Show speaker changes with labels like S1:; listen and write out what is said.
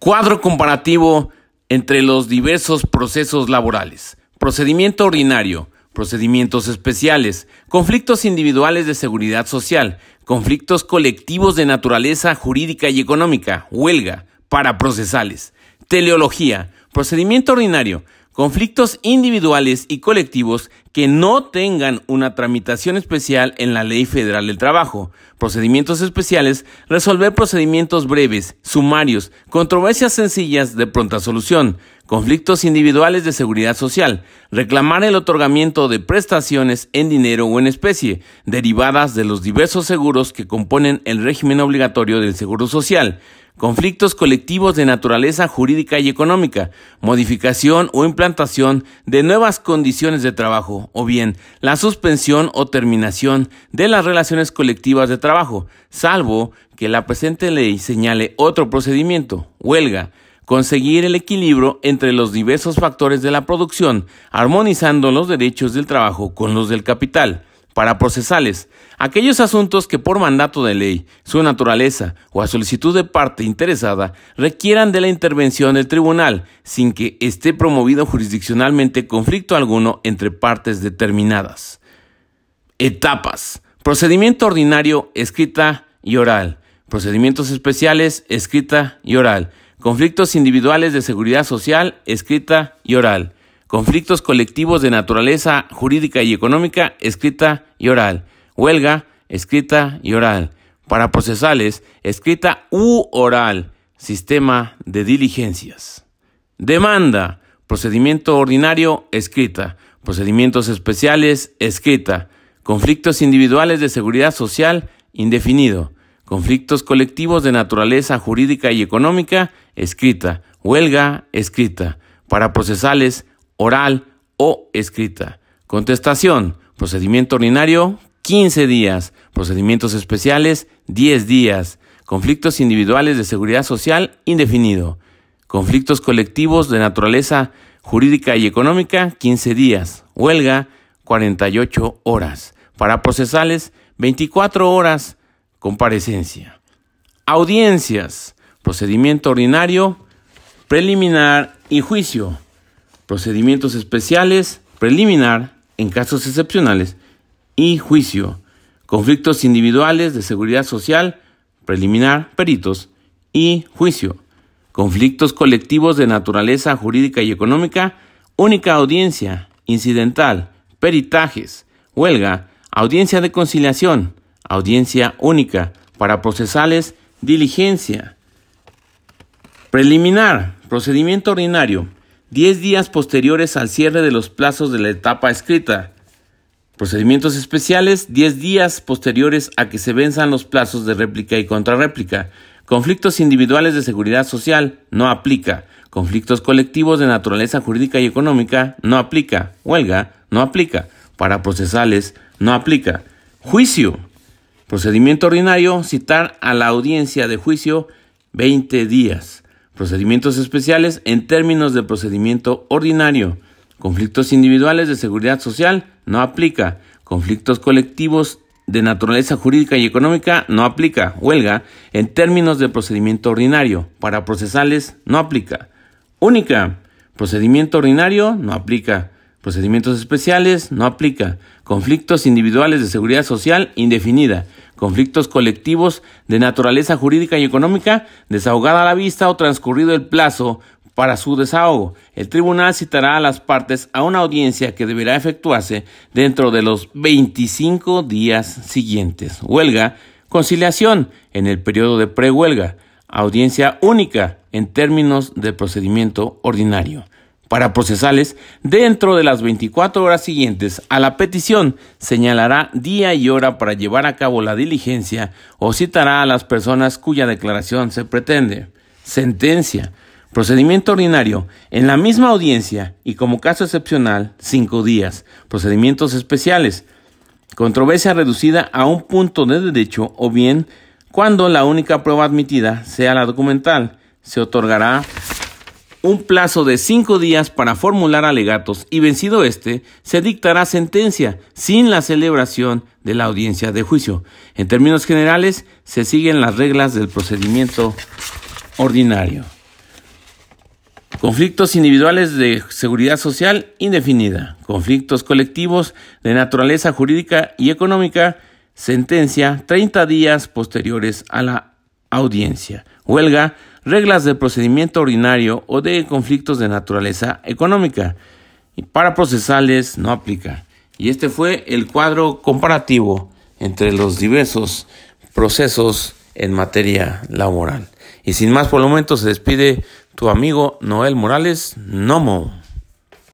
S1: Cuadro comparativo entre los diversos procesos laborales. Procedimiento ordinario, procedimientos especiales, conflictos individuales de seguridad social, conflictos colectivos de naturaleza jurídica y económica, huelga, paraprocesales, teleología, procedimiento ordinario, conflictos individuales y colectivos que no tengan una tramitación especial en la Ley Federal del Trabajo, procedimientos especiales, resolver procedimientos breves, sumarios, controversias sencillas de pronta solución, conflictos individuales de seguridad social, reclamar el otorgamiento de prestaciones en dinero o en especie, derivadas de los diversos seguros que componen el régimen obligatorio del Seguro Social, conflictos colectivos de naturaleza jurídica y económica, modificación o implantación de nuevas condiciones de trabajo, o bien la suspensión o terminación de las relaciones colectivas de trabajo, salvo que la presente ley señale otro procedimiento, huelga, conseguir el equilibrio entre los diversos factores de la producción, armonizando los derechos del trabajo con los del capital, para procesales, aquellos asuntos que por mandato de ley, su naturaleza o a solicitud de parte interesada requieran de la intervención del tribunal sin que esté promovido jurisdiccionalmente conflicto alguno entre partes determinadas. Etapas. Procedimiento ordinario, escrita y oral. Procedimientos especiales, escrita y oral. Conflictos individuales de seguridad social, escrita y oral conflictos colectivos de naturaleza jurídica y económica, escrita y oral, huelga, escrita y oral, para procesales, escrita u oral, sistema de diligencias. Demanda, procedimiento ordinario, escrita, procedimientos especiales, escrita, conflictos individuales de seguridad social, indefinido, conflictos colectivos de naturaleza jurídica y económica, escrita, huelga, escrita, para procesales, oral o escrita. Contestación. Procedimiento ordinario, 15 días. Procedimientos especiales, 10 días. Conflictos individuales de seguridad social, indefinido. Conflictos colectivos de naturaleza jurídica y económica, 15 días. Huelga, 48 horas. Para procesales, 24 horas. Comparecencia. Audiencias. Procedimiento ordinario, preliminar y juicio procedimientos especiales, preliminar, en casos excepcionales, y juicio, conflictos individuales de seguridad social, preliminar, peritos, y juicio, conflictos colectivos de naturaleza jurídica y económica, única audiencia, incidental, peritajes, huelga, audiencia de conciliación, audiencia única, para procesales, diligencia. Preliminar, procedimiento ordinario, 10 días posteriores al cierre de los plazos de la etapa escrita. Procedimientos especiales, 10 días posteriores a que se venzan los plazos de réplica y contrarréplica. Conflictos individuales de seguridad social, no aplica. Conflictos colectivos de naturaleza jurídica y económica, no aplica. Huelga, no aplica. Para procesales, no aplica. Juicio. Procedimiento ordinario, citar a la audiencia de juicio 20 días. Procedimientos especiales en términos de procedimiento ordinario. Conflictos individuales de seguridad social no aplica. Conflictos colectivos de naturaleza jurídica y económica no aplica. Huelga en términos de procedimiento ordinario. Para procesales no aplica. Única. Procedimiento ordinario no aplica. Procedimientos especiales no aplica. Conflictos individuales de seguridad social indefinida conflictos colectivos de naturaleza jurídica y económica, desahogada a la vista o transcurrido el plazo para su desahogo. El tribunal citará a las partes a una audiencia que deberá efectuarse dentro de los 25 días siguientes. Huelga, conciliación en el periodo de prehuelga, audiencia única en términos de procedimiento ordinario para procesales dentro de las 24 horas siguientes a la petición señalará día y hora para llevar a cabo la diligencia o citará a las personas cuya declaración se pretende. Sentencia. Procedimiento ordinario. En la misma audiencia y como caso excepcional, cinco días. Procedimientos especiales. Controversia reducida a un punto de derecho o bien cuando la única prueba admitida sea la documental. Se otorgará un plazo de cinco días para formular alegatos y vencido este, se dictará sentencia sin la celebración de la audiencia de juicio. En términos generales, se siguen las reglas del procedimiento ordinario. Conflictos individuales de seguridad social indefinida. Conflictos colectivos de naturaleza jurídica y económica. Sentencia 30 días posteriores a la audiencia. Huelga. Reglas de procedimiento ordinario o de conflictos de naturaleza económica. Y para procesales no aplica. Y este fue el cuadro comparativo entre los diversos procesos en materia laboral. Y sin más por el momento se despide tu amigo Noel Morales Nomo.